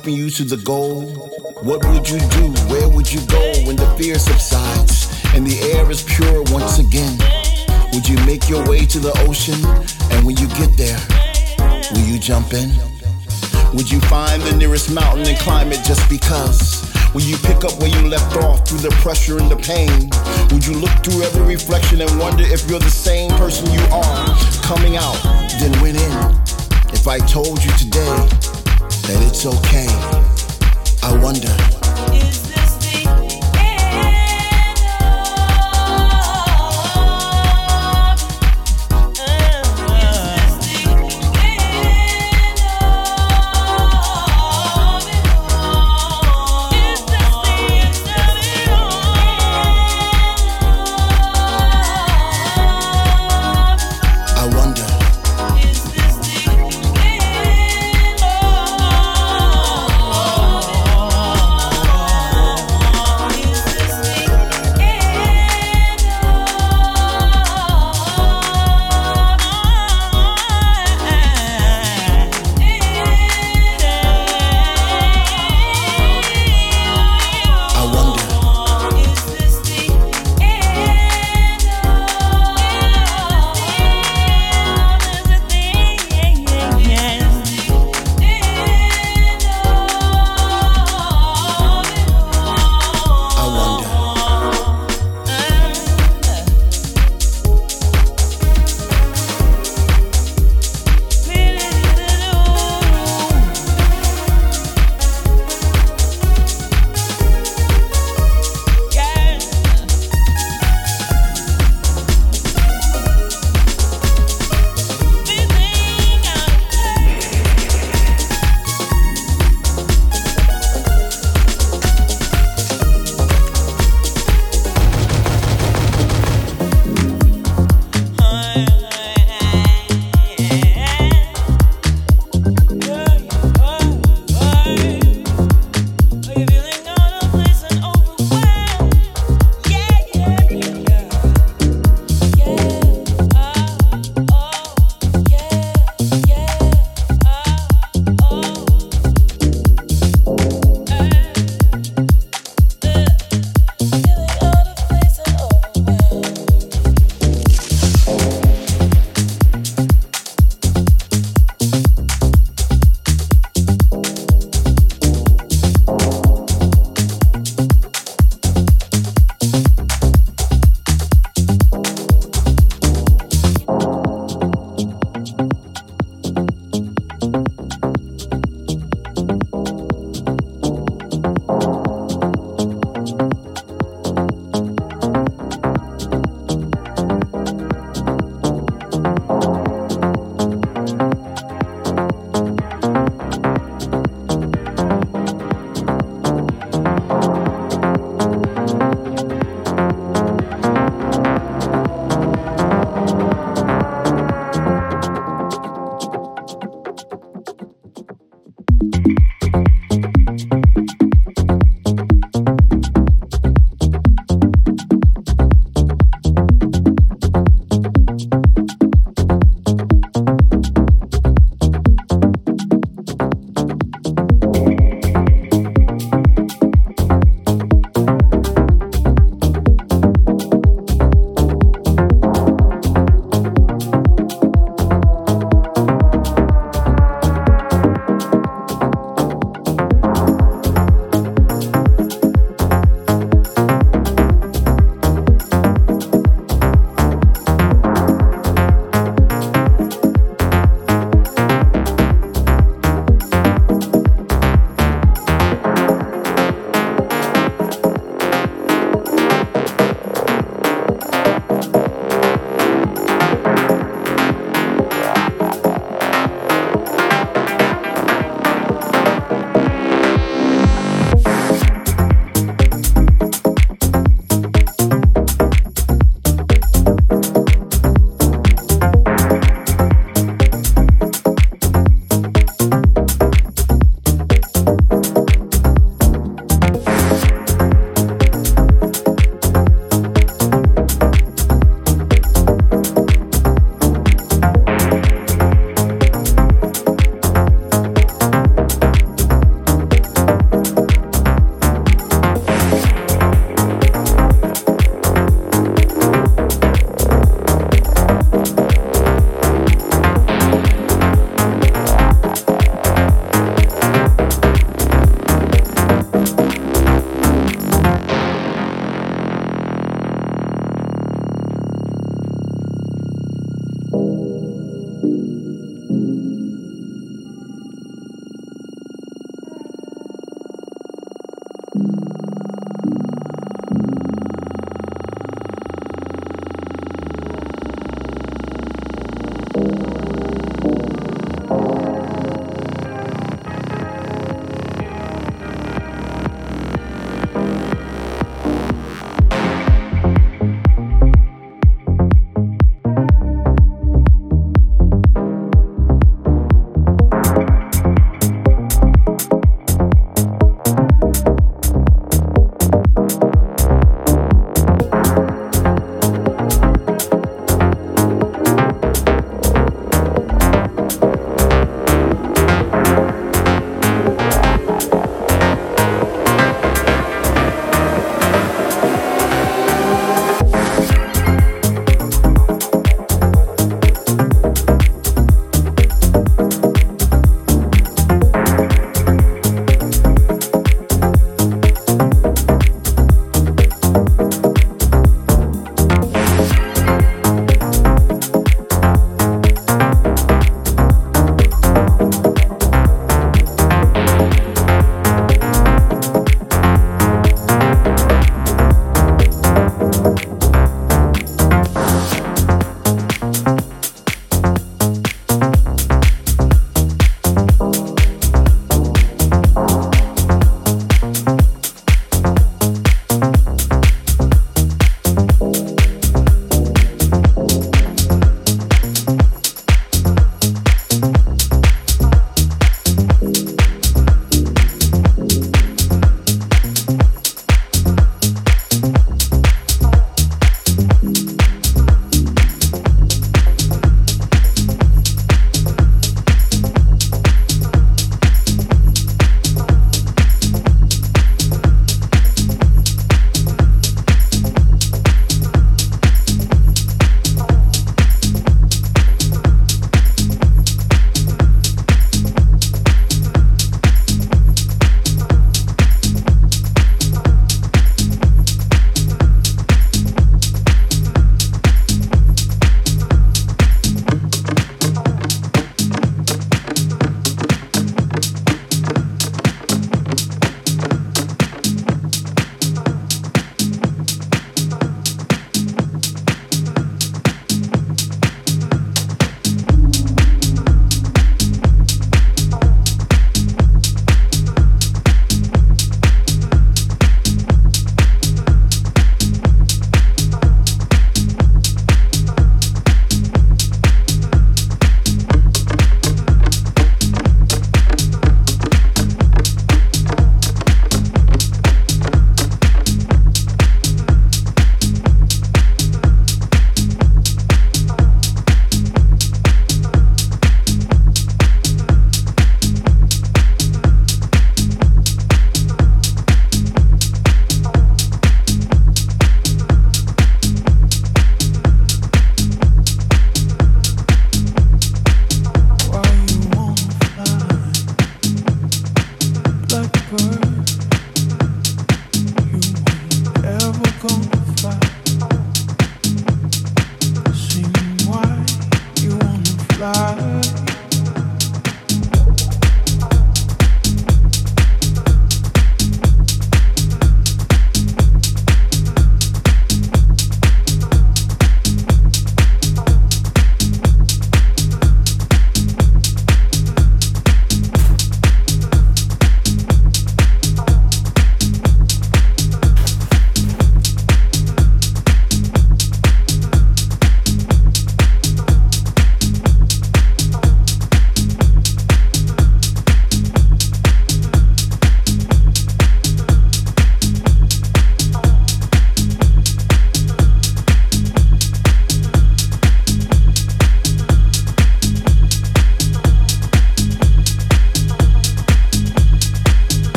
helping you to the goal? What would you do? Where would you go when the fear subsides and the air is pure once again? Would you make your way to the ocean? And when you get there, will you jump in? Would you find the nearest mountain and climb it just because? Will you pick up where you left off through the pressure and the pain? Would you look through every reflection and wonder if you're the same person you are? Coming out, then went in. If I told you today that it's okay, I wonder.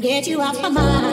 get you off my mind.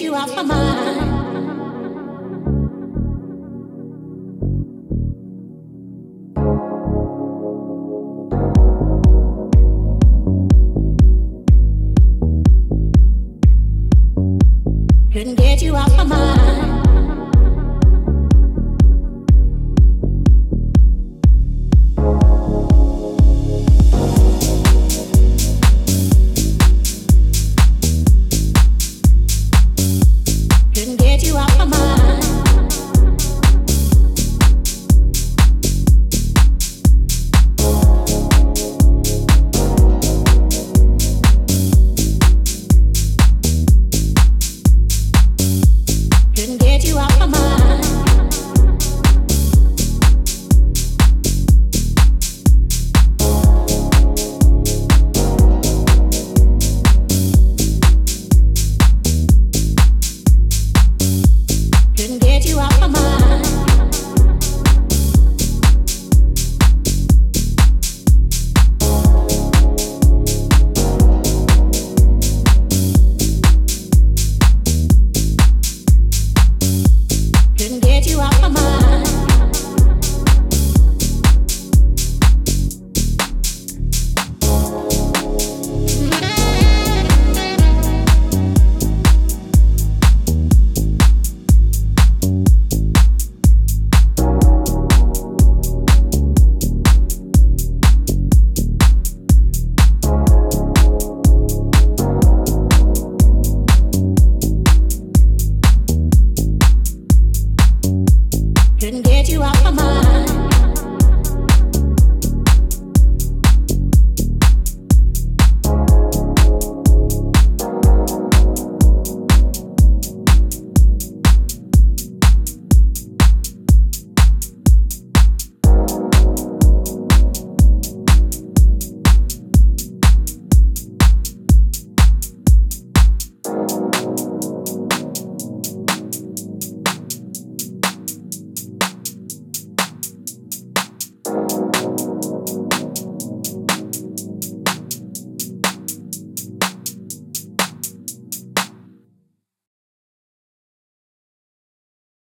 you off my mind.